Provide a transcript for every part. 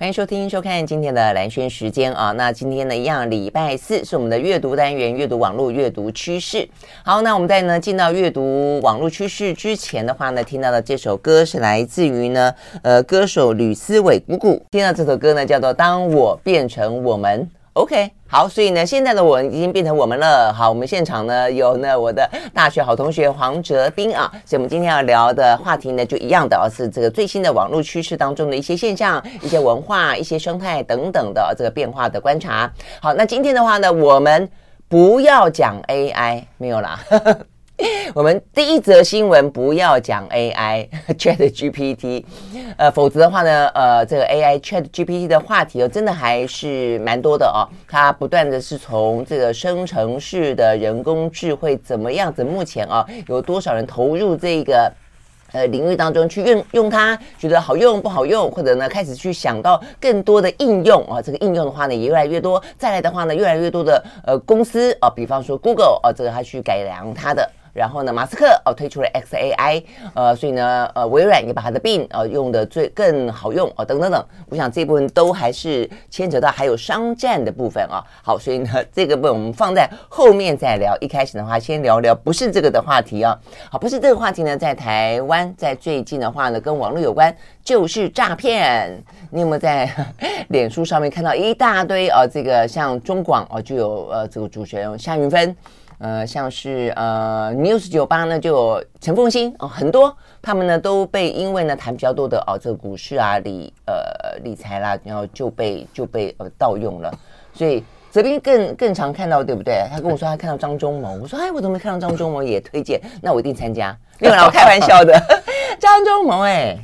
欢迎收听、收看今天的蓝轩时间啊。那今天呢，一样，礼拜四是我们的阅读单元，阅读网络阅读趋势。好，那我们在呢进到阅读网络趋势之前的话呢，听到的这首歌是来自于呢，呃，歌手吕思伟姑姑。听到这首歌呢，叫做《当我变成我们》。OK，好，所以呢，现在的我已经变成我们了。好，我们现场呢有呢我的大学好同学黄哲斌啊，所以我们今天要聊的话题呢就一样的啊，是这个最新的网络趋势当中的一些现象、一些文化、一些生态等等的这个变化的观察。好，那今天的话呢，我们不要讲 AI，没有啦。我们第一则新闻不要讲 AI Chat GPT，呃，否则的话呢，呃，这个 AI Chat GPT 的话题哦，真的还是蛮多的哦。它不断的是从这个生成式的人工智慧怎么样子，目前啊，有多少人投入这个呃领域当中去用用它，觉得好用不好用，或者呢开始去想到更多的应用啊，这个应用的话呢也越来越多。再来的话呢，越来越多的呃公司啊，比方说 Google 啊，这个它去改良它的。然后呢，马斯克哦推出了 XAI，呃，所以呢，呃，微软也把它的 B，呃用的最更好用哦，等等等。我想这部分都还是牵扯到还有商战的部分啊。好，所以呢，这个部分我们放在后面再聊。一开始的话，先聊聊不是这个的话题啊。好，不是这个话题呢，在台湾，在最近的话呢，跟网络有关，就是诈骗。你有没有在脸书上面看到一大堆啊？这个像中广哦，就有呃这个主持人夏云芬。呃，像是呃，News 酒吧呢，就有陈凤欣哦，很多他们呢都被因为呢谈比较多的哦，这个股市啊理呃理财啦，然后就被就被呃盗用了。所以这边更更常看到，对不对？他跟我说他看到张忠谋，我说哎，我怎么没看到张忠谋也推荐？那我一定参加。没有啦，我开玩笑的。张忠谋哎，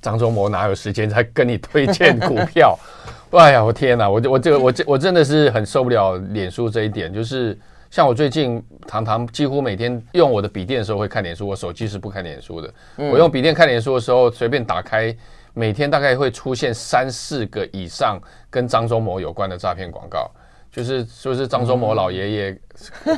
张忠谋哪有时间在跟你推荐股票？哎呀，我天哪，我我这个我这我真的是很受不了脸书这一点，就是。像我最近常常几乎每天用我的笔电的时候会看脸书，我手机是不看脸书的。我用笔电看脸书的时候，随便打开，每天大概会出现三四个以上跟张忠谋有关的诈骗广告，就是说是张忠谋老爷爷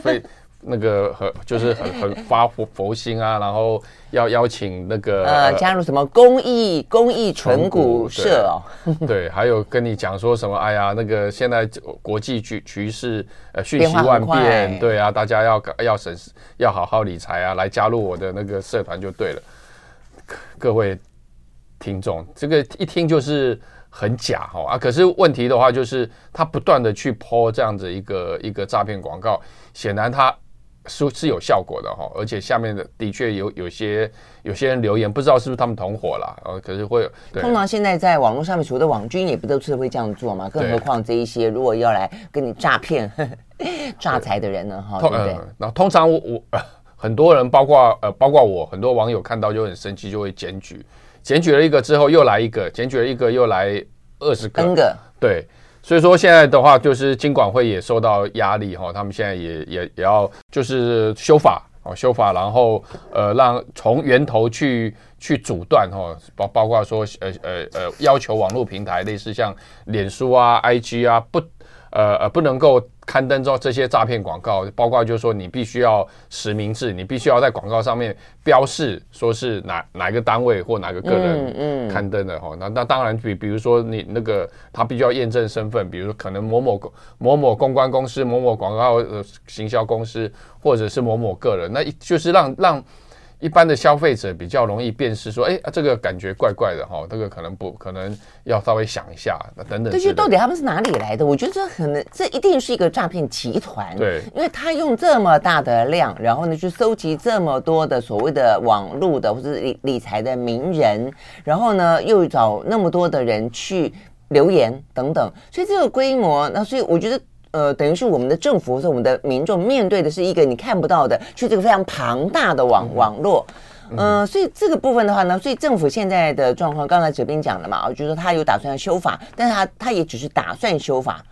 非。那个很就是很 很发佛佛心啊，然后要邀请那个呃加入什么公益公益存股社哦，对，对，还有跟你讲说什么，哎呀，那个现在国际局局势呃瞬息万变，对啊，大家要要审视，要好好理财啊，来加入我的那个社团就对了。各位听众，这个一听就是很假哈啊，可是问题的话就是他不断的去 po 这样子一个一个诈骗广告，显然他。是是有效果的哈，而且下面的的确有有些有些人留言，不知道是不是他们同伙啦，呃，可是会有。通常现在在网络上面，所有的网军也不都是会这样做嘛？更何况这一些如果要来跟你诈骗、诈财的人呢？哈，对不对？那、呃、通常我我、呃、很多人，包括呃包括我，很多网友看到就很生气，就会检举，检举了一个之后又来一个，检举了一个又来二十个，个，对。所以说现在的话，就是金管会也受到压力哈，他们现在也也也要就是修法哦，修法，然后呃，让从源头去去阻断哈，包包括说呃呃呃，要求网络平台类似像脸书啊、IG 啊不。呃呃，不能够刊登这这些诈骗广告，包括就是说你必须要实名制，你必须要在广告上面标示说是哪哪个单位或哪个个人刊登的哈。那、嗯嗯、那当然比比如说你那个他必须要验证身份，比如说可能某某某某公关公司、某某广告呃行销公司，或者是某某个人，那就是让让。一般的消费者比较容易辨识，说，哎，这个感觉怪怪的哈，这个可能不可能要稍微想一下，那等等。这些到底他们是哪里来的？我觉得这可能这一定是一个诈骗集团，对，因为他用这么大的量，然后呢去搜集这么多的所谓的网络的或者理理财的名人，然后呢又找那么多的人去留言等等，所以这个规模，那所以我觉得。呃，等于是我们的政府或者我们的民众面对的是一个你看不到的，是这个非常庞大的网网络。嗯、呃，所以这个部分的话呢，所以政府现在的状况，刚才哲斌讲了嘛，我觉得他有打算要修法，但是他他也只是打算修法。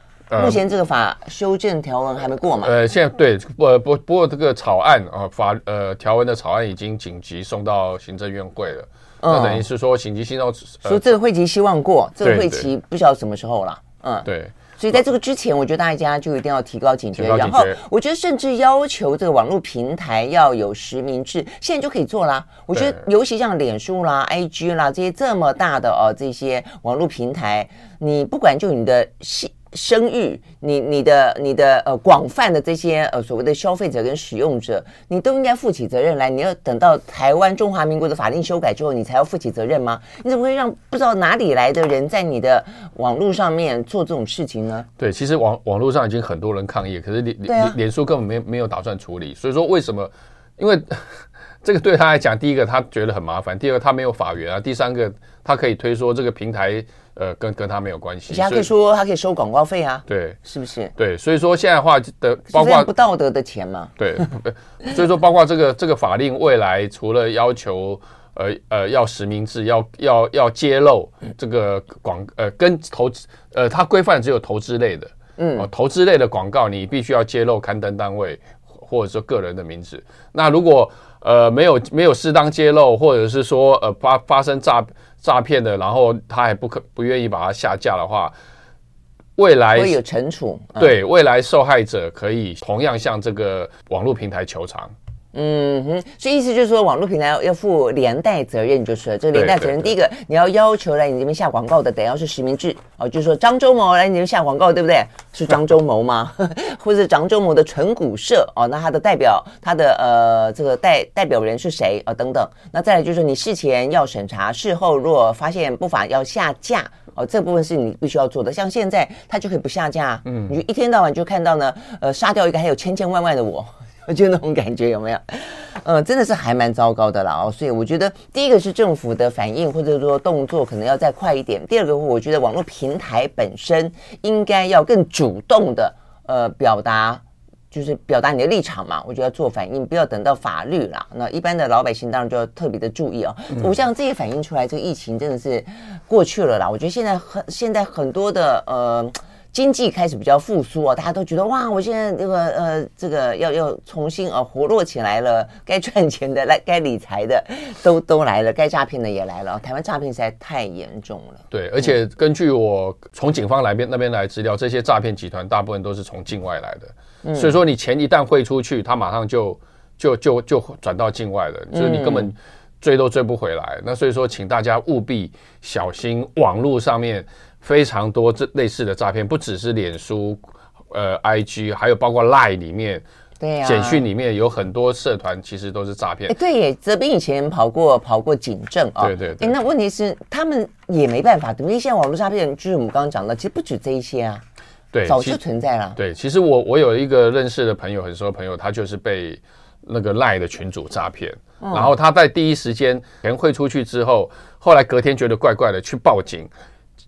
目前这个法修正条文还没过嘛？呃，现在对，不不不过这个草案啊法呃条文的草案已经紧急送到行政院会了，那等于是说紧急行动，说这个会期希望过，这个会期不晓得什么时候了。嗯，对。所以在这个之前，我觉得大家就一定要提高警觉。然后，我觉得甚至要求这个网络平台要有实名制，现在就可以做啦。我觉得，尤其像脸书啦、IG 啦这些这么大的哦这些网络平台，你不管就你的信。声誉，你你的你的呃广泛的这些呃所谓的消费者跟使用者，你都应该负起责任来。你要等到台湾中华民国的法令修改之后，你才要负起责任吗？你怎么会让不知道哪里来的人在你的网络上面做这种事情呢？对，其实网网络上已经很多人抗议，可是脸脸脸书根本没没有打算处理。所以说为什么？因为 这个对他来讲，第一个他觉得很麻烦，第二个他没有法源啊，第三个他可以推说这个平台。呃，跟跟他没有关系。他可以说，他可以收广告费啊。对，是不是？对，所以说现在的话的，包括不道德的钱嘛。对，所以说包括这个这个法令未来除了要求呃呃要实名制，要要要揭露这个广呃跟投资呃它规范只有投资类的，嗯、呃，投资类的广告你必须要揭露刊登单位或者说个人的名字。那如果呃没有没有适当揭露，或者是说呃发发生诈诈骗的，然后他还不可不愿意把它下架的话，未来会有惩处。对，未来受害者可以同样向这个网络平台求偿。嗯哼，所以意思就是说，网络平台要要负连带责任，就是这个连带责任。第一个，你要要求来你这边下广告的，得要是实名制哦，就是说张忠谋来你这边下广告，对不对？是张忠谋吗？或者是张忠谋的纯股社哦？那他的代表，他的呃这个代代表人是谁啊、哦？等等。那再来就是说，你事前要审查，事后如果发现不法要下架哦，这部分是你必须要做的。像现在他就可以不下架，嗯，你就一天到晚就看到呢，呃，杀掉一个还有千千万万的我。我觉得那种感觉有没有？呃，真的是还蛮糟糕的啦哦。所以我觉得第一个是政府的反应或者说动作可能要再快一点。第二个，我觉得网络平台本身应该要更主动的呃表达，就是表达你的立场嘛。我觉得要做反应，不要等到法律啦。那一般的老百姓当然就要特别的注意哦。我想这些反映出来，这个疫情真的是过去了啦。我觉得现在很现在很多的呃。经济开始比较复苏哦，大家都觉得哇，我现在这个呃，这个要要重新啊活络起来了，该赚钱的来，该理财的都 都来了，该诈骗的也来了。台湾诈骗实在太严重了。对，而且根据我从警方来边那边来资料，这些诈骗集团大部分都是从境外来的，嗯、所以说你钱一旦汇出去，他马上就就就就转到境外了，就是你根本追都追不回来。嗯、那所以说，请大家务必小心网络上面。非常多这类似的诈骗，不只是脸书、呃，IG，还有包括 Line 里面，对呀、啊，简讯里面有很多社团，其实都是诈骗。哎，对耶，泽斌以前跑过跑过警政啊，对对对。那问题是他们也没办法，因为现在网络诈骗，就是我们刚刚讲的，其实不止这一些啊，对，早就存在了。对，其实我我有一个认识的朋友，很熟的朋友，他就是被那个 Line 的群主诈骗，嗯、然后他在第一时间钱汇出去之后，后来隔天觉得怪怪的，去报警。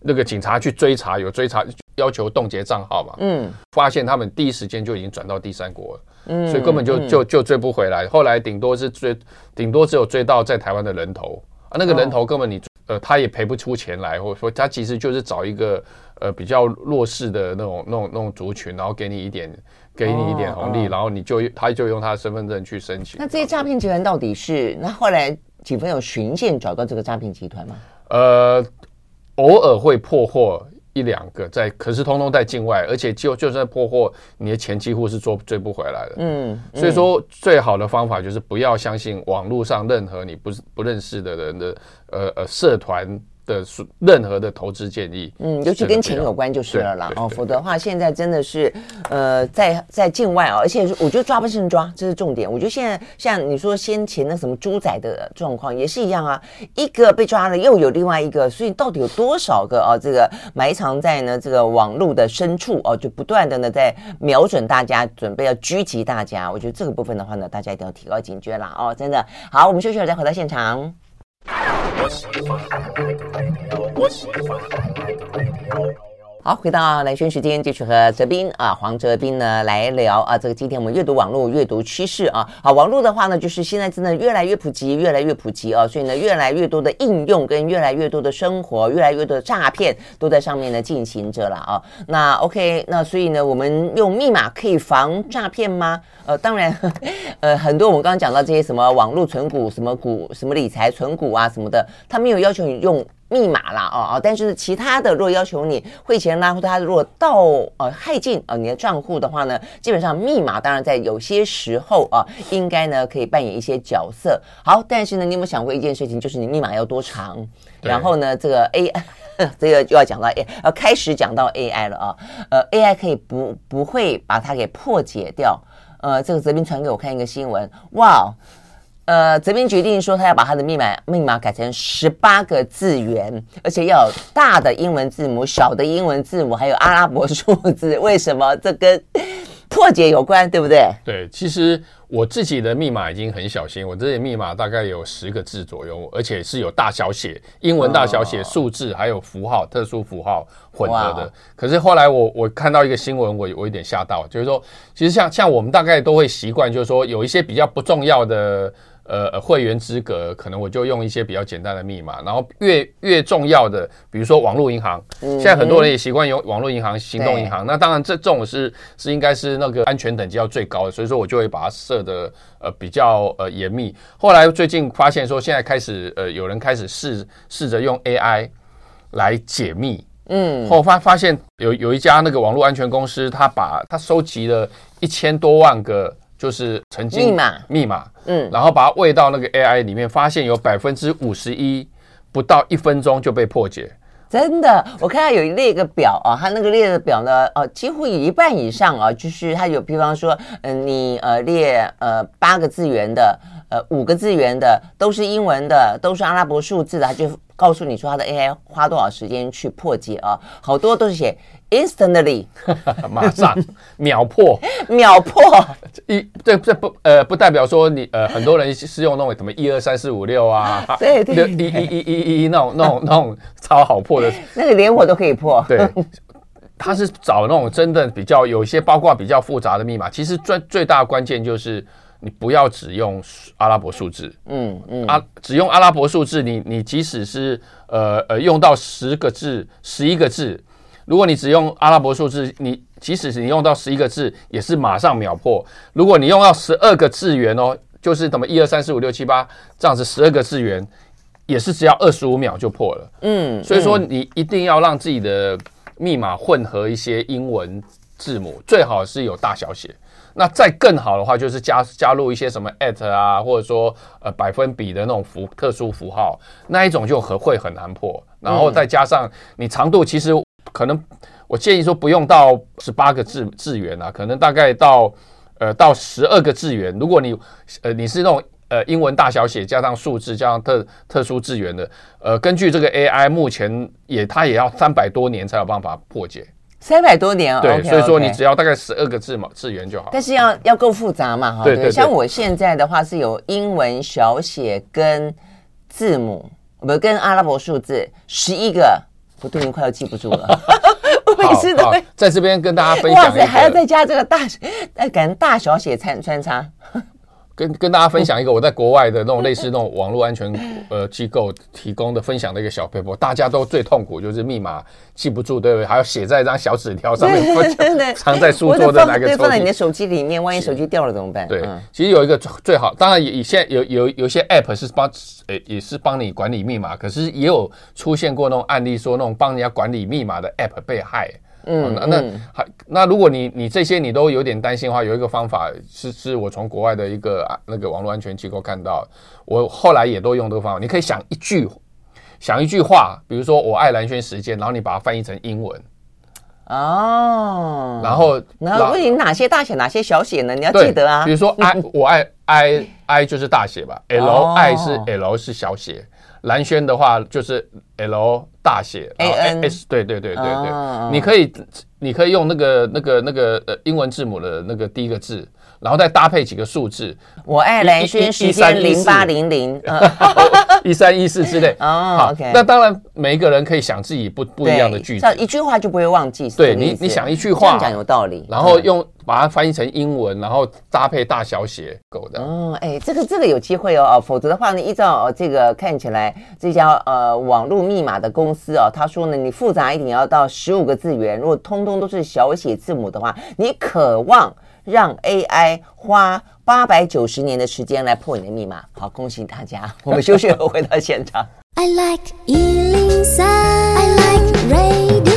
那个警察去追查，有追查要求冻结账号嘛？嗯，发现他们第一时间就已经转到第三国了，嗯，所以根本就就就追不回来。后来顶多是追，顶多只有追到在台湾的人头啊，那个人头根本你呃他也赔不出钱来，或者说他其实就是找一个呃比较弱势的那种那种那种族群，然后给你一点给你一点红利，然后你就他就用他的身份证去申请。那这些诈骗集团到底是？那后来警方有循线找到这个诈骗集团吗？呃。偶尔会破获一两个在，可是通通在境外，而且就就算破获，你的钱几乎是追追不回来的。嗯，所以说最好的方法就是不要相信网络上任何你不是不认识的人的呃呃社团。的任何的投资建议，嗯，尤其跟钱有关就是了啦，哦，否则的话，现在真的是，呃，在在境外啊，而且我觉得抓不胜抓，这是重点。我觉得现在像你说先前那什么猪仔的状况也是一样啊，一个被抓了，又有另外一个，所以到底有多少个啊？这个埋藏在呢这个网络的深处哦，就不断的呢在瞄准大家，准备要狙击大家。我觉得这个部分的话呢，大家一定要提高警觉啦哦，真的。好，我们休息了再回到现场。我喜欢，我喜欢。好，回到蓝轩时间，继续和泽斌啊，黄泽斌呢来聊啊。这个今天我们阅读网络阅读趋势啊，好，网络的话呢，就是现在真的越来越普及，越来越普及啊，所以呢，越来越多的应用跟越来越多的生活，越来越多的诈骗都在上面呢进行着了啊。那 OK，那所以呢，我们用密码可以防诈骗吗？呃，当然，呃，很多我们刚刚讲到这些什么网络存股、什么股、什么理财存股啊什么的，他没有要求你用。密码啦，哦哦，但是其他的如果要求你汇钱啦，或者他如果盗呃害进呃你的账户的话呢，基本上密码当然在有些时候啊，应该呢可以扮演一些角色。好，但是呢，你有没有想过一件事情，就是你密码要多长？然后呢，这个 AI 这个就要讲到 AI，要开始讲到 AI 了啊。呃，AI 可以不不会把它给破解掉。呃，这个泽斌传给我看一个新闻，哇。呃，泽斌决定说，他要把他的密码密码改成十八个字元，而且要有大的英文字母、小的英文字母，还有阿拉伯数字。为什么？这跟破解有关，对不对？对，其实我自己的密码已经很小心，我这里密码大概有十个字左右，而且是有大小写、英文大小写、数字，还有符号、特殊符号混合的。可是后来我我看到一个新闻，我我有点吓到，就是说，其实像像我们大概都会习惯，就是说有一些比较不重要的。呃，会员资格可能我就用一些比较简单的密码，然后越越重要的，比如说网络银行，现在很多人也习惯用网络银行、行动银行。那当然，这这种是是应该是那个安全等级要最高的，所以说我就会把它设的呃比较呃严密。后来最近发现说，现在开始呃有人开始试试着用 AI 来解密，嗯，后发发现有有一家那个网络安全公司，他把他收集了一千多万个。就是曾经密码，密码，嗯，然后把它喂到那个 AI 里面，发现有百分之五十一不到一分钟就被破解。真的，我看到有一列个表啊，它那个列的表呢，呃，几乎有一半以上啊，就是它有，比方说，嗯、呃，你呃列呃八个字元的，呃五个字元的，都是英文的，都是阿拉伯数字的，它就告诉你说它的 AI 花多少时间去破解啊，好多都是写。Instantly，马上秒破，秒破。一，这这不呃不代表说你呃很多人是用那种什么一二三四五六啊，对对，一一一一一那种那种那种超好破的，那个连我都可以破。对，他是找那种真的比较有一些包括比较复杂的密码，其实最最大的关键就是你不要只用阿拉伯数字，嗯嗯，啊只用阿拉伯数字，你你即使是呃呃用到十个字十一个字。如果你只用阿拉伯数字，你即使是你用到十一个字，也是马上秒破。如果你用到十二个字元哦，就是什么一二三四五六七八这样子十二个字元，也是只要二十五秒就破了。嗯，所以说你一定要让自己的密码混合一些英文字母，最好是有大小写。那再更好的话，就是加加入一些什么 at 啊，或者说呃百分比的那种符特殊符号，那一种就很会很难破。然后再加上你长度，其实。可能我建议说不用到十八个字字元啊，可能大概到呃到十二个字元。如果你呃你是那种呃英文大小写加上数字加上特特殊字元的，呃根据这个 AI 目前也它也要三百多年才有办法破解。三百多年啊？对，okay, 所以说你只要大概十二个字嘛字元就好。但是要要够复杂嘛哈？对对，对。像我现在的话是有英文小写跟字母，不跟阿拉伯数字十一个。我都已经快要记不住了，我每次都会在这边跟大家分享。哇塞，还要再加这个大，哎，感觉大小写穿穿插。跟跟大家分享一个我在国外的那种类似那种网络安全呃机构提供的分享的一个小 paper，大家都最痛苦就是密码记不住，对不对？还要写在一张小纸条上面，藏在书桌的哪个抽屉，放在你的手机里面，万一手机掉了怎么办？对，其实有一个最好，当然也现在有有有些 app 是帮呃也是帮你管理密码，可是也有出现过那种案例，说那种帮人家管理密码的 app 被害。嗯，那那还那如果你你这些你都有点担心的话，有一个方法是是我从国外的一个啊那个网络安全机构看到，我后来也都用这个方法。你可以想一句想一句话，比如说我爱蓝轩时间，然后你把它翻译成英文。哦，然后那问你哪些大写哪些小写呢？你要记得啊。比如说 I 我 爱 I I 就是大写吧，L I 是 L 是小写。蓝轩的话就是 L 大写，A N S 对对对对对，你可以你可以用那个那个那个呃英文字母的那个第一个字。然后再搭配几个数字，我爱蓝轩时间零八零零，一三一四之类。哦，OK。那当然，每一个人可以想自己不不一样的句子，一句话就不会忘记。对你，你想一句话，讲有道理。然后用把它翻译成英文，然后搭配大小写够的。哦，哎，这个这个有机会哦，否则的话呢，依照这个看起来这家呃网络密码的公司哦，他说呢，你复杂一点要到十五个字元，如果通通都是小写字母的话，你渴望。让 AI 花八百九十年的时间来破你的密码，好，恭喜大家！我们休息后回到现场。I like 103, I like radio.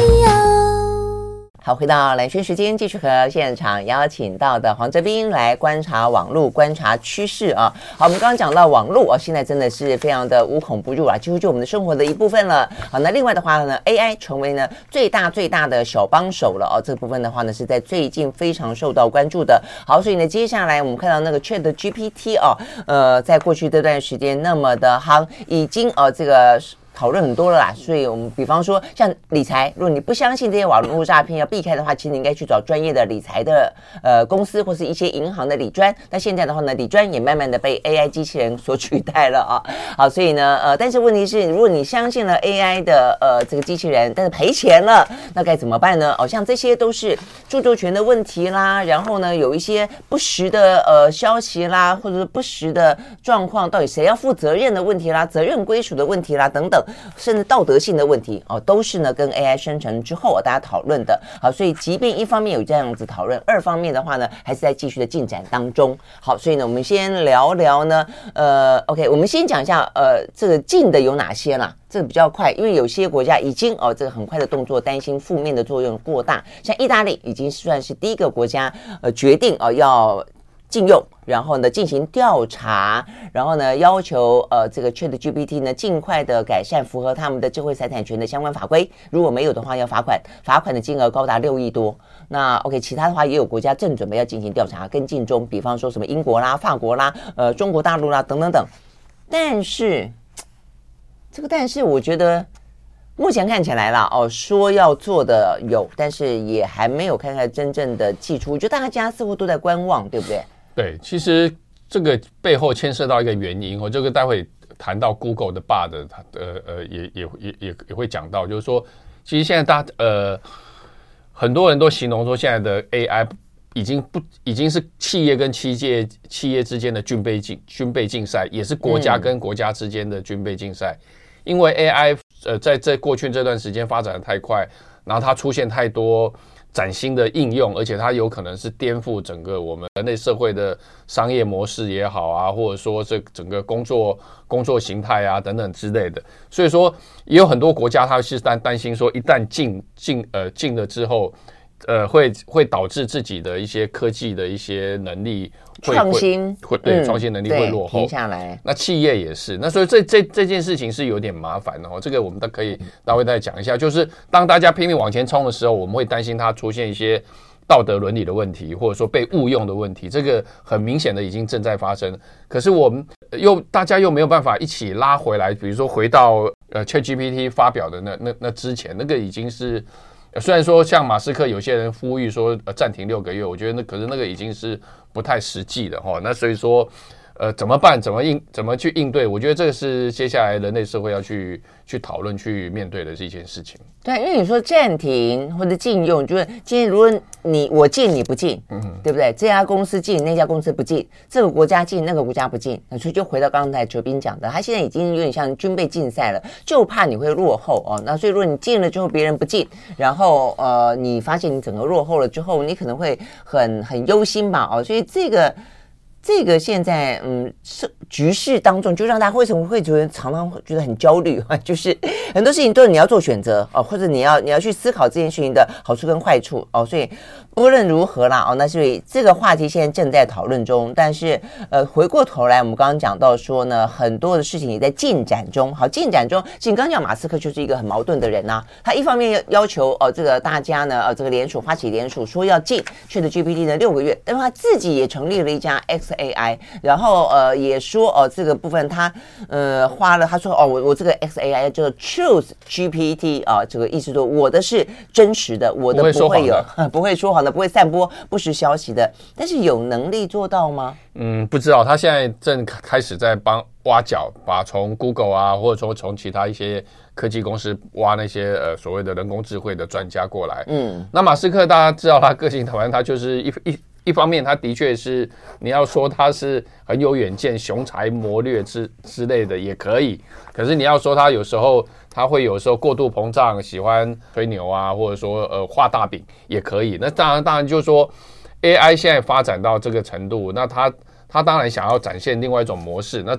好，回到蓝轩时间，继续和现场邀请到的黄哲斌来观察网络、观察趋势啊。好，我们刚刚讲到网络啊，现在真的是非常的无孔不入啊，几乎就我们的生活的一部分了。好，那另外的话呢，AI 成为呢最大最大的小帮手了哦。这部分的话呢，是在最近非常受到关注的。好，所以呢，接下来我们看到那个 ChatGPT 哦，呃，在过去这段时间那么的夯，已经呃这个。讨论很多了啦，所以我们比方说像理财，如果你不相信这些网络诈骗要避开的话，其实你应该去找专业的理财的呃公司或是一些银行的理专。那现在的话呢，理专也慢慢的被 AI 机器人所取代了啊。好，所以呢，呃，但是问题是，如果你相信了 AI 的呃这个机器人，但是赔钱了，那该怎么办呢？哦，像这些都是著作权的问题啦，然后呢，有一些不实的呃消息啦，或者是不实的状况，到底谁要负责任的问题啦，责任归属的问题啦等等。甚至道德性的问题哦，都是呢跟 AI 生成之后大家讨论的。好，所以即便一方面有这样子讨论，二方面的话呢，还是在继续的进展当中。好，所以呢，我们先聊聊呢，呃，OK，我们先讲一下，呃，这个禁的有哪些啦？这个比较快，因为有些国家已经哦，这个很快的动作，担心负面的作用过大，像意大利已经算是第一个国家，呃，决定哦要。禁用，然后呢进行调查，然后呢要求呃这个 ChatGPT 呢尽快的改善符合他们的智慧财产权的相关法规，如果没有的话要罚款，罚款的金额高达六亿多。那 OK，其他的话也有国家正准备要进行调查跟进中，比方说什么英国啦、法国啦、呃中国大陆啦等等等。但是这个但是我觉得目前看起来啦哦说要做的有，但是也还没有看看真正的祭出，我觉得大家似乎都在观望，对不对？对，其实这个背后牵涉到一个原因，我这个待会谈到 Google 的 Bard，它呃呃也也也也也会讲到，就是说，其实现在大呃很多人都形容说，现在的 AI 已经不已经是企业跟企业企业之间的军备竞军备竞赛，也是国家跟国家之间的军备竞赛，嗯、因为 AI 呃在在过去这段时间发展的太快，然后它出现太多。崭新的应用，而且它有可能是颠覆整个我们人类社会的商业模式也好啊，或者说这整个工作工作形态啊等等之类的。所以说，也有很多国家它是担担心说，一旦进进呃进了之后。呃，会会导致自己的一些科技的一些能力创新会对创新能力会落后，停下来。那企业也是，那所以这这这件事情是有点麻烦的哦。这个我们都可以稍微再讲一下。就是当大家拼命往前冲的时候，我们会担心它出现一些道德伦理的问题，或者说被误用的问题。这个很明显的已经正在发生。可是我们又大家又没有办法一起拉回来，比如说回到呃 ChatGPT 发表的那那那之前，那个已经是。虽然说像马斯克有些人呼吁说暂停六个月，我觉得那可是那个已经是不太实际的哈。那所以说。呃，怎么办？怎么应？怎么去应对？我觉得这个是接下来人类社会要去去讨论、去面对的这件事情。对，因为你说暂停或者禁用，就是今天如果你我禁你不禁，嗯，对不对？这家公司禁，那家公司不禁，这个国家禁，那个国家不禁，那所以就回到刚才哲斌讲的，他现在已经有点像军备竞赛了，就怕你会落后哦。那所以如果你禁了之后，别人不禁，然后呃，你发现你整个落后了之后，你可能会很很忧心吧？哦，所以这个。这个现在，嗯，是局势当中，就让大家为什么会觉得常常会觉得很焦虑啊？就是很多事情都是你要做选择哦，或者你要你要去思考这件事情的好处跟坏处哦，所以。无论如何啦，哦，那所以这个话题现在正在讨论中。但是，呃，回过头来，我们刚刚讲到说呢，很多的事情也在进展中。好，进展中，其实刚刚讲马斯克就是一个很矛盾的人呐、啊。他一方面要要求哦，这个大家呢，呃，这个联署发起联署说要进 ChatGPT 的六个月，但是他自己也成立了一家 XAI，然后呃也说哦，这个部分他呃花了，他说哦，我我这个 XAI 叫 Choose GPT 啊，这个意思说我的是真实的，我的不会有不会，说谎的。不会散播不实消息的，但是有能力做到吗？嗯，不知道。他现在正开始在帮挖角，把从 Google 啊，或者说从其他一些科技公司挖那些呃所谓的人工智慧的专家过来。嗯，那马斯克大家知道他个性，反正他就是一一一方面，他的确是你要说他是很有远见、雄才谋略之之类的也可以，可是你要说他有时候。他会有时候过度膨胀，喜欢吹牛啊，或者说呃画大饼也可以。那当然，当然就是说，AI 现在发展到这个程度，那他他当然想要展现另外一种模式。那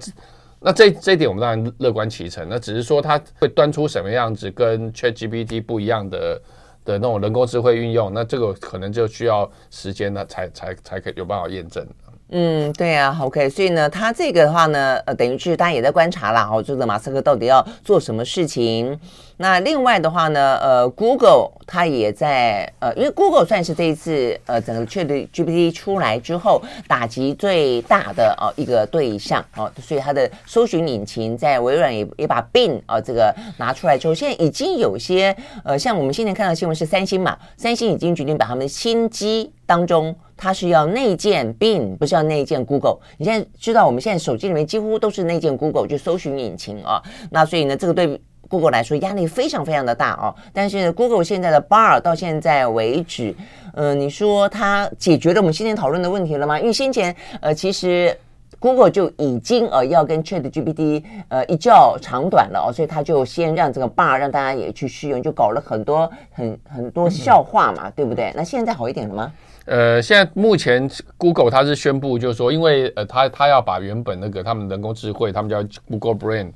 那这这一点我们当然乐观其成。那只是说它会端出什么样子跟 ChatGPT 不一样的的那种人工智慧运用，那这个可能就需要时间呢，才才才可以有办法验证。嗯，对啊，OK，所以呢，他这个的话呢，呃，等于是大家也在观察啦，哦，这个马斯克到底要做什么事情？那另外的话呢，呃，Google 它也在，呃，因为 Google 算是这一次呃整个 ChatGPT 出来之后打击最大的哦一个对象哦，所以它的搜寻引擎在微软也也把 Bing 啊、这个拿出来之后，现在已经有些呃，像我们现在看到新闻是三星嘛，三星已经决定把他们的新机当中。它是要内建 Bing，不是要内建 Google。你现在知道，我们现在手机里面几乎都是内建 Google，就搜寻引擎啊。那所以呢，这个对 Google 来说压力非常非常的大哦。但是 Google 现在的 Bar 到现在为止，呃，你说它解决了我们先前讨论的问题了吗？因为先前呃，其实 Google 就已经呃要跟 ChatGPT 呃一较长短了哦，所以他就先让这个 Bar 让大家也去试用，就搞了很多很很多笑话嘛，对不对？那现在好一点了吗？呃，现在目前 Google 它是宣布，就是说，因为呃，它它要把原本那个他们人工智慧，他们叫 Google Brain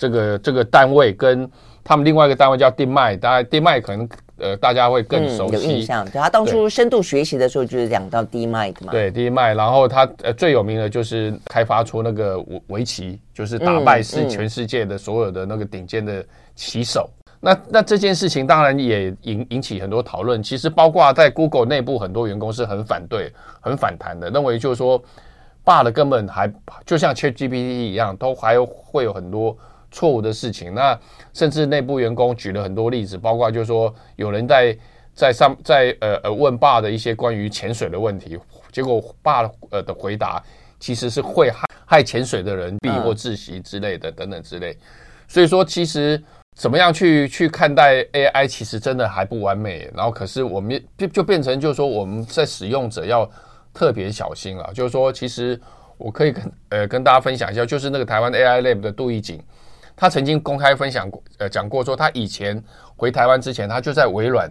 这个这个单位，跟他们另外一个单位叫 DeepMind，大家 DeepMind 可能呃大家会更熟悉，嗯、有印象。对，他当初深度学习的时候就是讲到 DeepMind 嘛。对 DeepMind，然后他呃最有名的就是开发出那个围围棋，就是打败是全世界的所有的那个顶尖的棋手。嗯嗯那那这件事情当然也引引起很多讨论，其实包括在 Google 内部很多员工是很反对、很反弹的，认为就是说，Bard 根本还就像 ChatGPT 一样，都还会有很多错误的事情。那甚至内部员工举了很多例子，包括就是说有人在在上在呃呃问 Bard 的一些关于潜水的问题，结果 Bard 呃的回答其实是会害害潜水的人避或窒息之类的等等之类，所以说其实。怎么样去去看待 AI？其实真的还不完美。然后，可是我们就就变成就是说，我们在使用者要特别小心了。就是说，其实我可以跟呃跟大家分享一下，就是那个台湾 AI Lab 的杜奕瑾，他曾经公开分享过呃讲过说，他以前回台湾之前，他就在微软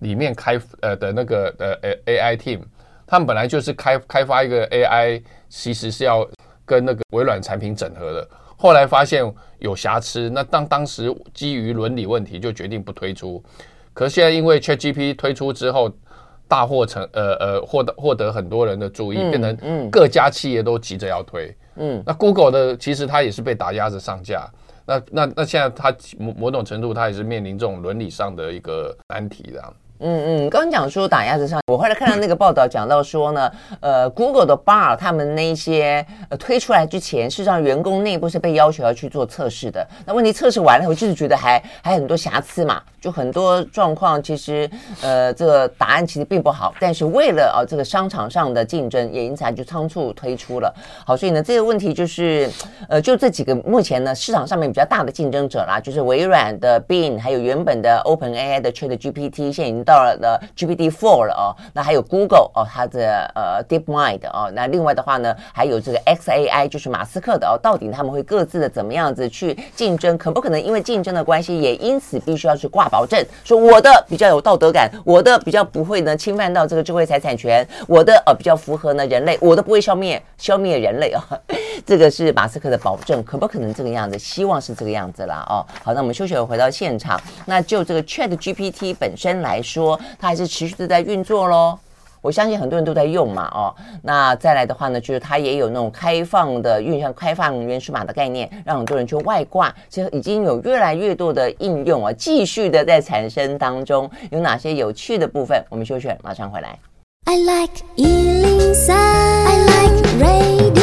里面开呃的那个呃呃 AI team，他们本来就是开开发一个 AI，其实是要跟那个微软产品整合的。后来发现有瑕疵，那当当时基于伦理问题，就决定不推出。可是现在因为 ChatGPT 推出之后，大获成呃呃获得获得很多人的注意，嗯、变成各家企业都急着要推。嗯，嗯那 Google 的其实它也是被打压着上架。那那那现在它某某种程度，它也是面临这种伦理上的一个难题的。嗯嗯，刚讲说打压之上，我后来看到那个报道讲到说呢，呃，Google 的 Bar 他们那些呃推出来之前，事实上员工内部是被要求要去做测试的。那问题测试完了，我就是觉得还还很多瑕疵嘛，就很多状况，其实呃这个答案其实并不好。但是为了啊、呃、这个商场上的竞争，也因此就仓促推出了。好，所以呢这个问题就是呃就这几个目前呢市场上面比较大的竞争者啦，就是微软的 Bin，还有原本的 OpenAI 的 ChatGPT，现在已经。到了的 GPT Four 了哦，那还有 Google 哦，它的呃 DeepMind 哦，那另外的话呢，还有这个 XAI 就是马斯克的哦，到底他们会各自的怎么样子去竞争？可不可能因为竞争的关系，也因此必须要去挂保证，说我的比较有道德感，我的比较不会呢侵犯到这个智慧财产权，我的呃比较符合呢人类，我的不会消灭消灭人类、哦，这个是马斯克的保证，可不可能这个样子？希望是这个样子啦哦。好，那我们休息回到现场，那就这个 ChatGPT 本身来说。说它还是持续的在运作喽，我相信很多人都在用嘛，哦，那再来的话呢，就是它也有那种开放的运向开放原始码的概念，让很多人去外挂，其实已经有越来越多的应用啊，继续的在产生当中，有哪些有趣的部分？我们休息，马上回来。I like 103, I like radio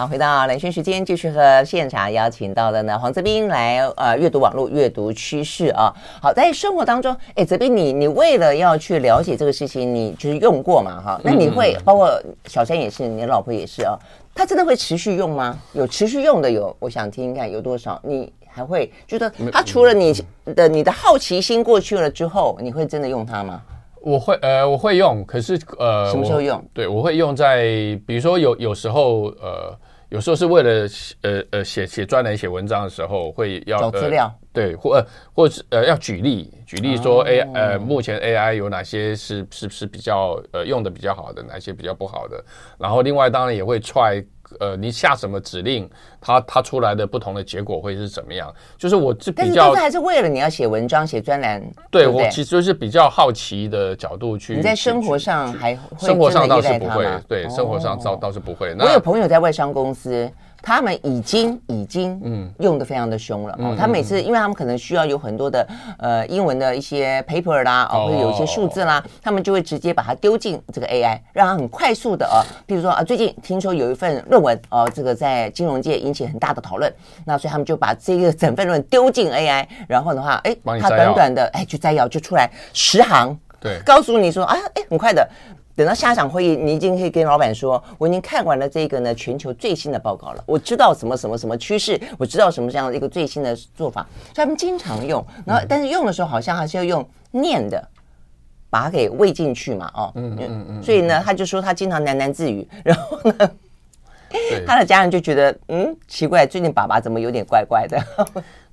好，回到兰萱时间，继续和现场邀请到的呢黄泽斌来呃阅读网络阅读趋势啊。好，在生活当中，哎，泽斌，你你为了要去了解这个事情，你就是用过嘛哈？那你会包括小山也是，你的老婆也是啊，他真的会持续用吗？有持续用的有，我想听听看有多少？你还会觉得他除了你的你的好奇心过去了之后，你会真的用它吗？我会呃我会用，可是呃什么时候用？对，我会用在比如说有有时候呃。有时候是为了呃呃写写专栏写文章的时候会要找资料，呃、对，或呃或是呃要举例举例说 A、哦、呃目前 AI 有哪些是是是比较呃用的比较好的，哪些比较不好的，然后另外当然也会踹呃，你下什么指令，它它出来的不同的结果会是怎么样？就是我是比较，但是还是为了你要写文章、写专栏。对，对我其实就是比较好奇的角度去。你在生活上还会生活上倒是不会，对，生活上倒倒是不会。我有朋友在外商公司。他们已经已经嗯。用的非常的凶了哦，他每次因为他们可能需要有很多的呃英文的一些 paper 啦哦，或者有一些数字啦，他们就会直接把它丢进这个 AI，让它很快速的哦，比如说啊最近听说有一份论文哦，这个在金融界引起很大的讨论，那所以他们就把这个整份论文丢进 AI，然后的话哎，它短短的哎就摘要就出来十行，对，告诉你说啊哎很快的。等到下场会议，你已经可以跟老板说，我已经看完了这个呢全球最新的报告了，我知道什么什么什么趋势，我知道什么这样的一个最新的做法，所以他们经常用。然后，但是用的时候好像还是要用念的，把它给喂进去嘛，哦，嗯嗯嗯。所以呢，他就说他经常喃喃自语，然后呢，他的家人就觉得嗯奇怪，最近爸爸怎么有点怪怪的。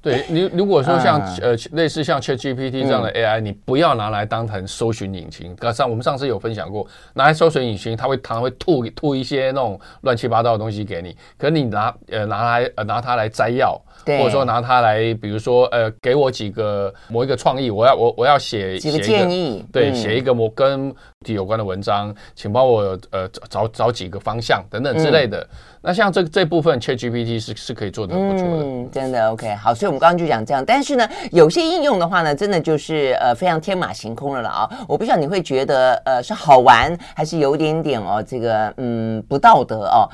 对你，如果说像呃类似像 ChatGPT 这样的 AI，你不要拿来当成搜寻引擎。上我们上次有分享过，拿来搜寻引擎，它会常常会吐吐一些那种乱七八糟的东西给你。可是你拿呃拿来呃拿它来摘要，或者说拿它来，比如说呃给我几个某一个创意，我要我我要写几个建议，对，写一个我跟题有关的文章，请帮我呃找找几个方向等等之类的。那像这这部分 ChatGPT 是是可以做的很不错的，嗯，真的 OK 好，所以我们刚刚就讲这样，但是呢，有些应用的话呢，真的就是呃非常天马行空了了啊，我不知道你会觉得呃是好玩还是有点点哦这个嗯不道德哦。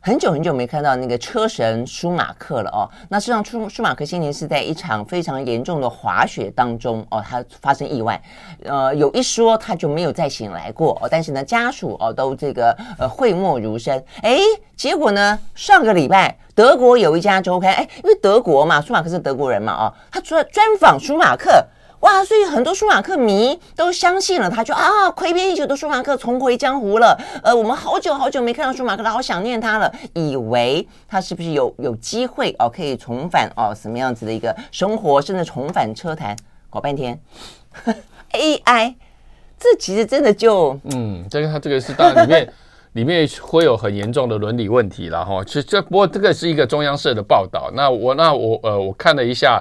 很久很久没看到那个车神舒马克了哦。那实际上，舒舒马克先前是在一场非常严重的滑雪当中哦，他发生意外，呃，有一说他就没有再醒来过哦。但是呢，家属哦都这个呃讳莫如深。哎，结果呢，上个礼拜德国有一家周刊，哎，因为德国嘛，舒马克是德国人嘛，哦，他专专访舒马克。哇，所以很多舒马克迷都相信了他，就啊，蜕变已久的舒马克重回江湖了。呃，我们好久好久没看到舒马克了，好想念他了。以为他是不是有有机会哦，可以重返哦什么样子的一个生活，甚至重返车坛？搞半天，AI，这其实真的就嗯，这个他这个是当然里面里面会有很严重的伦理问题了哈。其实这不过这个是一个中央社的报道。那我那我呃我看了一下。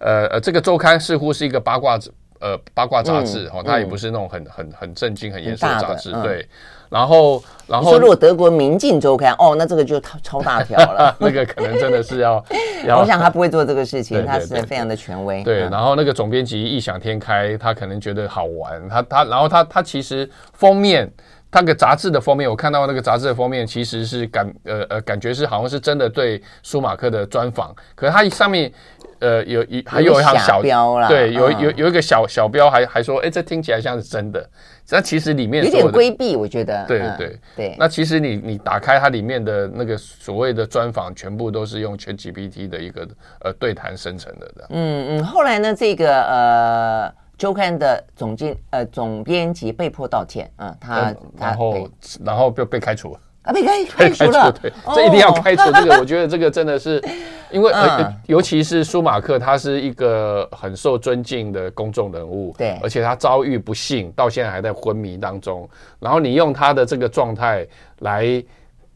呃呃，这个周刊似乎是一个八卦呃八卦杂志哈，它也不是那种很很很正经、很严肃的杂志。对，然后然后说如果德国《明镜周刊》哦，那这个就超超大条了，那个可能真的是要 要。我想他不会做这个事情，他是非常的权威。对，然后那个总编辑异想天开，他可能觉得好玩，他他然后他他其实封面，他个杂志的封面，我看到那个杂志的封面其实是感呃呃感觉是好像是真的对舒马克的专访，可是它上面。呃，有一还有一行小标啦，对，有有有一个小小标还还说，哎，这听起来像是真的，那其实里面有点规避，我觉得。对对对。那其实你你打开它里面的那个所谓的专访，全部都是用 ChatGPT 的一个呃对谈生成的的。嗯嗯，后来呢，这个呃周刊的总经呃总编辑被迫道歉，啊，他然后然后被被开除了。啊，被开 开除了，对，这一定要开除这个。我觉得这个真的是，因为呃，尤其是舒马克，他是一个很受尊敬的公众人物，对，而且他遭遇不幸，到现在还在昏迷当中。然后你用他的这个状态来。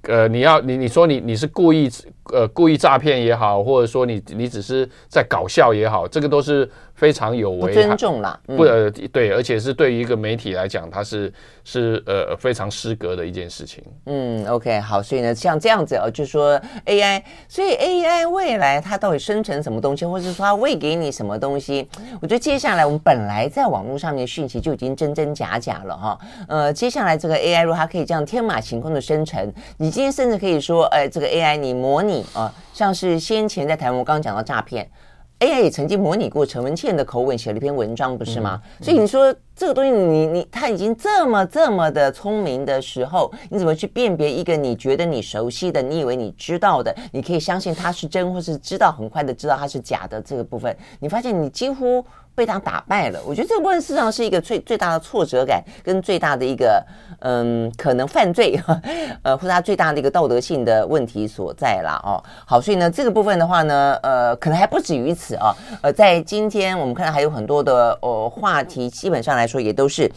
呃，你要你你说你你是故意呃故意诈骗也好，或者说你你只是在搞笑也好，这个都是非常有违不尊重啦，不呃对，而且是对于一个媒体来讲，它是是呃非常失格的一件事情。嗯，OK，好，所以呢，像这样子哦，就说 AI，所以 AI 未来它到底生成什么东西，或者说它喂给你什么东西？我觉得接下来我们本来在网络上面的讯息就已经真真假假了哈，呃，接下来这个 AI 如果它可以这样天马行空的生成，你。今天甚至可以说，哎，这个 AI 你模拟啊，像是先前在台湾我刚刚讲到诈骗，AI 也曾经模拟过陈文茜的口吻写了一篇文章，不是吗？嗯、所以你说这个东西你，你你他已经这么这么的聪明的时候，你怎么去辨别一个你觉得你熟悉的，你以为你知道的，你可以相信它是真，或是知道很快的知道它是假的这个部分，你发现你几乎。被他打败了，我觉得这个部分事实上是一个最最大的挫折感，跟最大的一个嗯可能犯罪，呃或者他最大的一个道德性的问题所在啦。哦。好，所以呢这个部分的话呢，呃可能还不止于此啊，呃在今天我们看到还有很多的呃话题，基本上来说也都是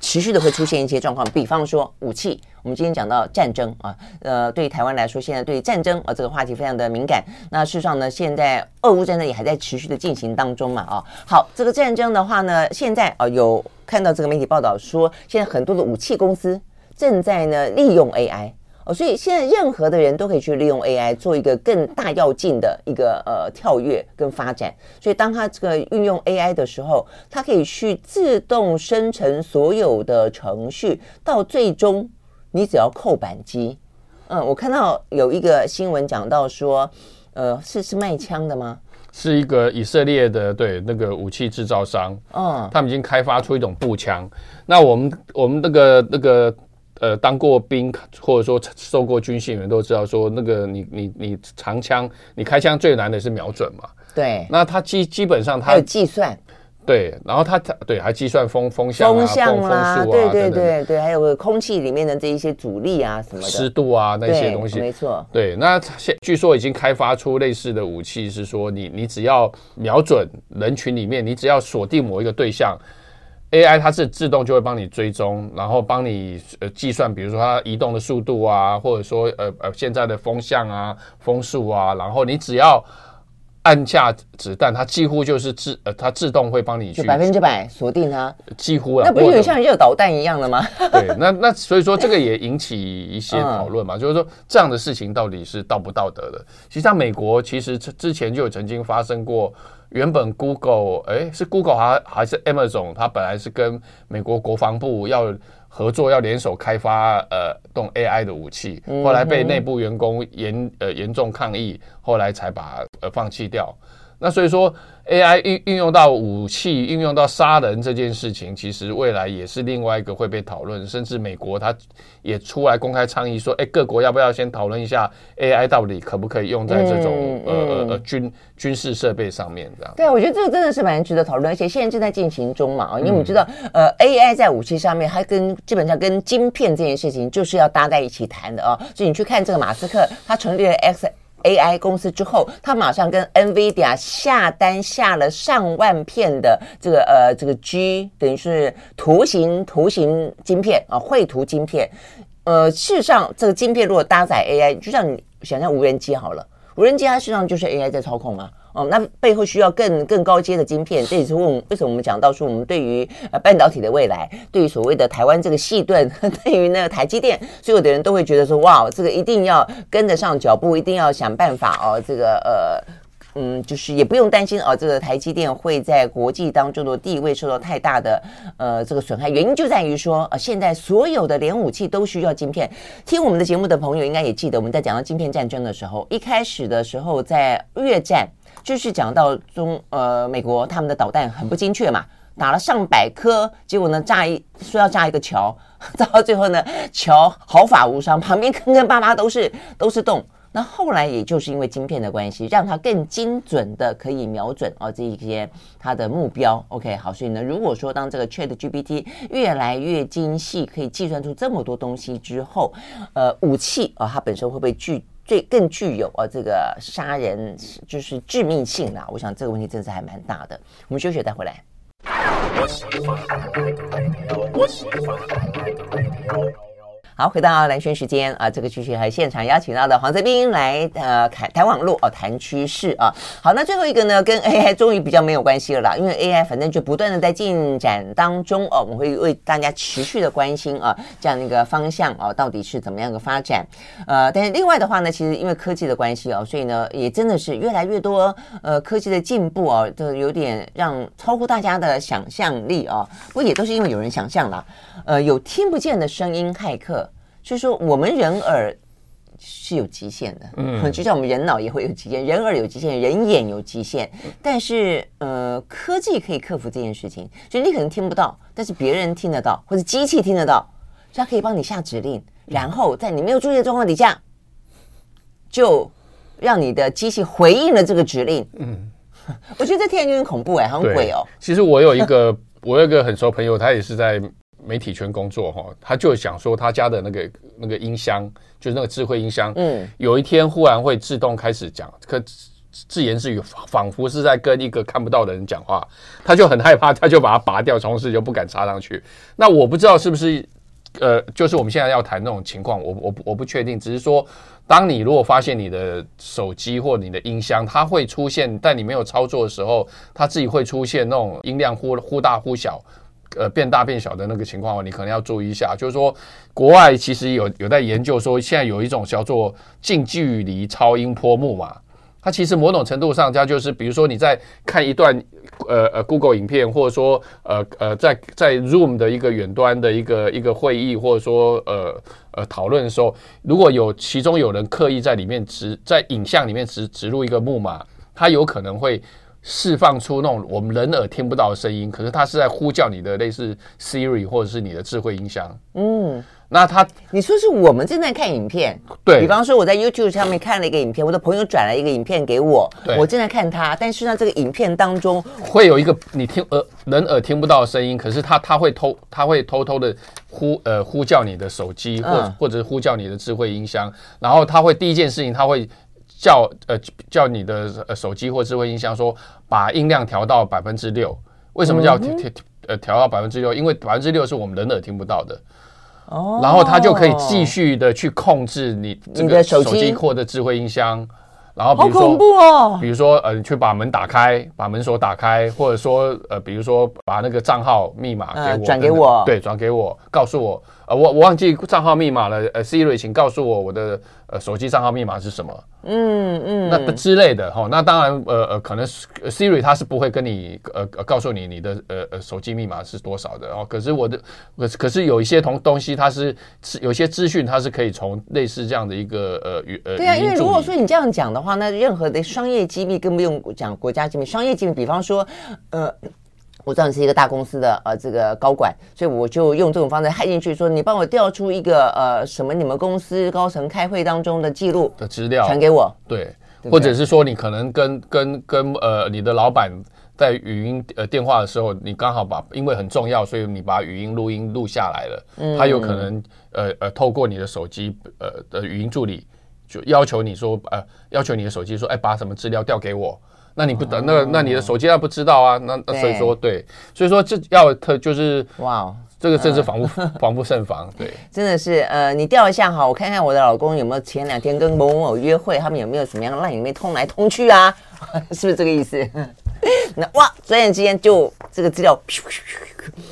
持续的会出现一些状况，比方说武器。我们今天讲到战争啊，呃，对于台湾来说，现在对战争啊这个话题非常的敏感。那事实上呢，现在俄乌战争也还在持续的进行当中嘛啊。好，这个战争的话呢，现在啊有看到这个媒体报道说，现在很多的武器公司正在呢利用 AI。哦，所以现在任何的人都可以去利用 AI 做一个更大要进的一个呃跳跃跟发展。所以当他这个运用 AI 的时候，它可以去自动生成所有的程序，到最终你只要扣扳机。嗯，我看到有一个新闻讲到说，呃，是是卖枪的吗？是一个以色列的对那个武器制造商，嗯，他们已经开发出一种步枪。那我们我们那个那个。呃，当过兵或者说受过军训的人都知道，说那个你你你长枪，你开枪最难的是瞄准嘛。对。那它基基本上它还有计算。对，然后它它对还计算风风向啊、风向啦，风速啊，对对对对，还有个空气里面的这一些阻力啊什么的，湿度啊那些东西。没错。对，那现据说已经开发出类似的武器，是说你你只要瞄准人群里面，你只要锁定某一个对象。AI 它是自动就会帮你追踪，然后帮你呃计算，比如说它移动的速度啊，或者说呃呃现在的风向啊、风速啊，然后你只要按下子弹，它几乎就是自呃它自动会帮你去百分之百锁定它，几乎啊，那不是有像热导弹一样的吗？对，那那所以说这个也引起一些讨论嘛，就是说这样的事情到底是道不道德的？其实像美国其实之前就有曾经发生过。原本 Google 哎，是 Google 还还是 Amazon，它本来是跟美国国防部要合作，要联手开发呃动 AI 的武器，后来被内部员工严呃严重抗议，后来才把呃放弃掉。那所以说。AI 运运用到武器，运用到杀人这件事情，其实未来也是另外一个会被讨论，甚至美国它也出来公开倡议说，哎，各国要不要先讨论一下 AI 到底可不可以用在这种、嗯、呃呃呃军军事设备上面这样？对，我觉得这个真的是蛮值得讨论，而且现在正在进行中嘛啊，因为我们知道，呃，AI 在武器上面，它跟基本上跟晶片这件事情就是要搭在一起谈的啊，所以你去看这个马斯克，他成立了 X。AI 公司之后，他马上跟 NVIDIA 下单下了上万片的这个呃这个 G，等于是图形图形晶片啊，绘图晶片。呃，事实上，这个晶片如果搭载 AI，就像你想象无人机好了，无人机它实上就是 AI 在操控啊。哦，那背后需要更更高阶的晶片，这也是问为什么我们讲到说，我们对于呃半导体的未来，对于所谓的台湾这个细盾，对于那个台积电，所有的人都会觉得说，哇，这个一定要跟得上脚步，一定要想办法哦，这个呃，嗯，就是也不用担心哦，这个台积电会在国际当中的地位受到太大的呃这个损害。原因就在于说，呃，现在所有的连武器都需要晶片。听我们的节目的朋友应该也记得，我们在讲到晶片战争的时候，一开始的时候在越战。就是讲到中呃美国他们的导弹很不精确嘛，打了上百颗，结果呢炸一说要炸一个桥，到最后呢桥毫发无伤，旁边坑坑巴巴都是都是洞。那后来也就是因为晶片的关系，让它更精准的可以瞄准哦这一些它的目标。OK 好，所以呢如果说当这个 ChatGPT 越来越精细，可以计算出这么多东西之后，呃武器啊、哦、它本身会不会具最更具有啊这个杀人就是致命性啦，我想这个问题真是还蛮大的。我们休息再回来。好，回到蓝轩时间啊，这个继续和现场邀请到的黄泽斌来呃谈谈网络哦，谈趋势啊。好，那最后一个呢，跟 AI 终于比较没有关系了啦，因为 AI 反正就不断的在进展当中哦，我们会为大家持续的关心啊，这样一个方向哦，到底是怎么样的发展？呃，但是另外的话呢，其实因为科技的关系哦，所以呢，也真的是越来越多呃科技的进步哦，就有点让超乎大家的想象力啊。不过也都是因为有人想象了，呃，有听不见的声音骇客。就是说，我们人耳是有极限的，嗯，就像我们人脑也会有极限，人耳有极限，人眼有极限。但是，呃，科技可以克服这件事情，就你可能听不到，但是别人听得到，或者机器听得到，它可以帮你下指令，然后在你没有注意的状况底下，就让你的机器回应了这个指令。嗯，我觉得这听起来有点恐怖哎、欸，好像鬼哦。其实我有一个，我有一个很熟朋友，他也是在。媒体圈工作哈，他就想说他家的那个那个音箱，就是那个智慧音箱，嗯，有一天忽然会自动开始讲，可自言自语，仿佛是在跟一个看不到的人讲话，他就很害怕，他就把它拔掉，从此就不敢插上去。那我不知道是不是，呃，就是我们现在要谈那种情况，我我我不确定，只是说，当你如果发现你的手机或你的音箱，它会出现，但你没有操作的时候，它自己会出现那种音量忽忽大忽小。呃，变大变小的那个情况，你可能要注意一下。就是说，国外其实有有在研究说，现在有一种叫做近距离超音波木马，它其实某种程度上，它就是比如说你在看一段呃呃 Google 影片，或者说呃呃在在 Zoom 的一个远端的一个一个会议，或者说呃呃讨论的时候，如果有其中有人刻意在里面植在影像里面植植入一个木马，它有可能会。释放出那种我们人耳听不到的声音，可是它是在呼叫你的类似 Siri 或者是你的智慧音箱。嗯，那它你说是我们正在看影片，对，比方说我在 YouTube 上面看了一个影片，我的朋友转了一个影片给我，我正在看它，但是呢，这个影片当中会有一个你听耳人耳听不到的声音，可是它它会偷它会偷偷的呼呃呼叫你的手机或或者是呼叫你的智慧音箱，然后它会第一件事情它会。叫呃叫你的呃手机或智慧音箱说，把音量调到百分之六，为什么叫调调呃调到百分之六？因为百分之六是我们人耳听不到的。哦，然后它就可以继续的去控制你这个手机或者智慧音箱。然后比如说，比如说呃，你去把门打开，把门锁打开，或者说呃，比如说把那个账号密码给我，转给我，对，转给我，告诉我，呃，我我忘记账号密码了，呃，Siri，请告诉我我的呃手机账号密码是什么？嗯嗯，那之类的哈，那当然呃呃，可能 Siri 它是不会跟你呃呃告诉你你的呃呃手机密码是多少的哦。可是我的可可是有一些同东西它是是有些资讯它是可以从类似这样的一个呃语呃对啊，因为如果说你这样讲的话，那任何的商业机密更不用讲国家机密，商业机密，比方说呃。我知道你是一个大公司的呃这个高管，所以我就用这种方式害进去，说你帮我调出一个呃什么你们公司高层开会当中的记录的资料传给我，对，或者是说你可能跟跟跟呃你的老板在语音呃电话的时候，你刚好把因为很重要，所以你把语音录音录下来了，嗯，他有可能呃呃透过你的手机呃的语音助理就要求你说呃要求你的手机说哎把什么资料调给我。那你不得，那那你的手机他不知道啊？那那所以说对，所以说这要特就是哇，这个真是防不 防不胜防。对，真的是呃，你调一下哈，我看看我的老公有没有前两天跟某某某约会，他们有没有什么样的 LINE 里面通来通去啊？是不是这个意思？那哇，转眼之间就这个资料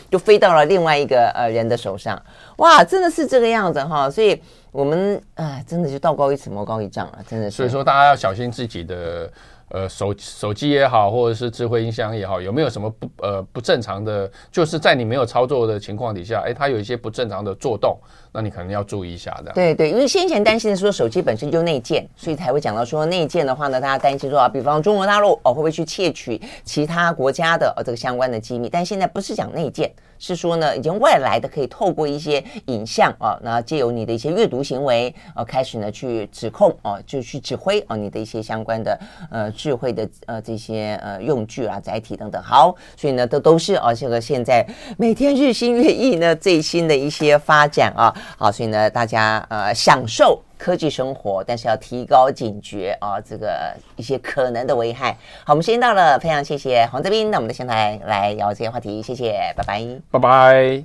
就飞到了另外一个呃人的手上，哇，真的是这个样子哈。所以我们啊，真的就道高一尺，魔高一丈了，真的是。所以说大家要小心自己的。呃，手手机也好，或者是智慧音箱也好，有没有什么不呃不正常的？就是在你没有操作的情况底下，哎，它有一些不正常的作动，那你可能要注意一下的。对对，因为先前担心的说手机本身就内建，所以才会讲到说内建的话呢，大家担心说啊，比方中国大陆哦会不会去窃取其他国家的呃这个相关的机密？但现在不是讲内建。是说呢，已经外来的可以透过一些影像啊，那借由你的一些阅读行为啊，开始呢去指控哦，就去指挥哦你的一些相关的呃智慧的呃这些呃用具啊载体等等。好，所以呢都都是啊这个现在每天日新月异呢最新的一些发展啊，好，所以呢大家呃享受。科技生活，但是要提高警觉啊！这个一些可能的危害。好，我们时间到了，非常谢谢黄泽斌，那我们的先来来聊这些话题，谢谢，拜拜，拜拜。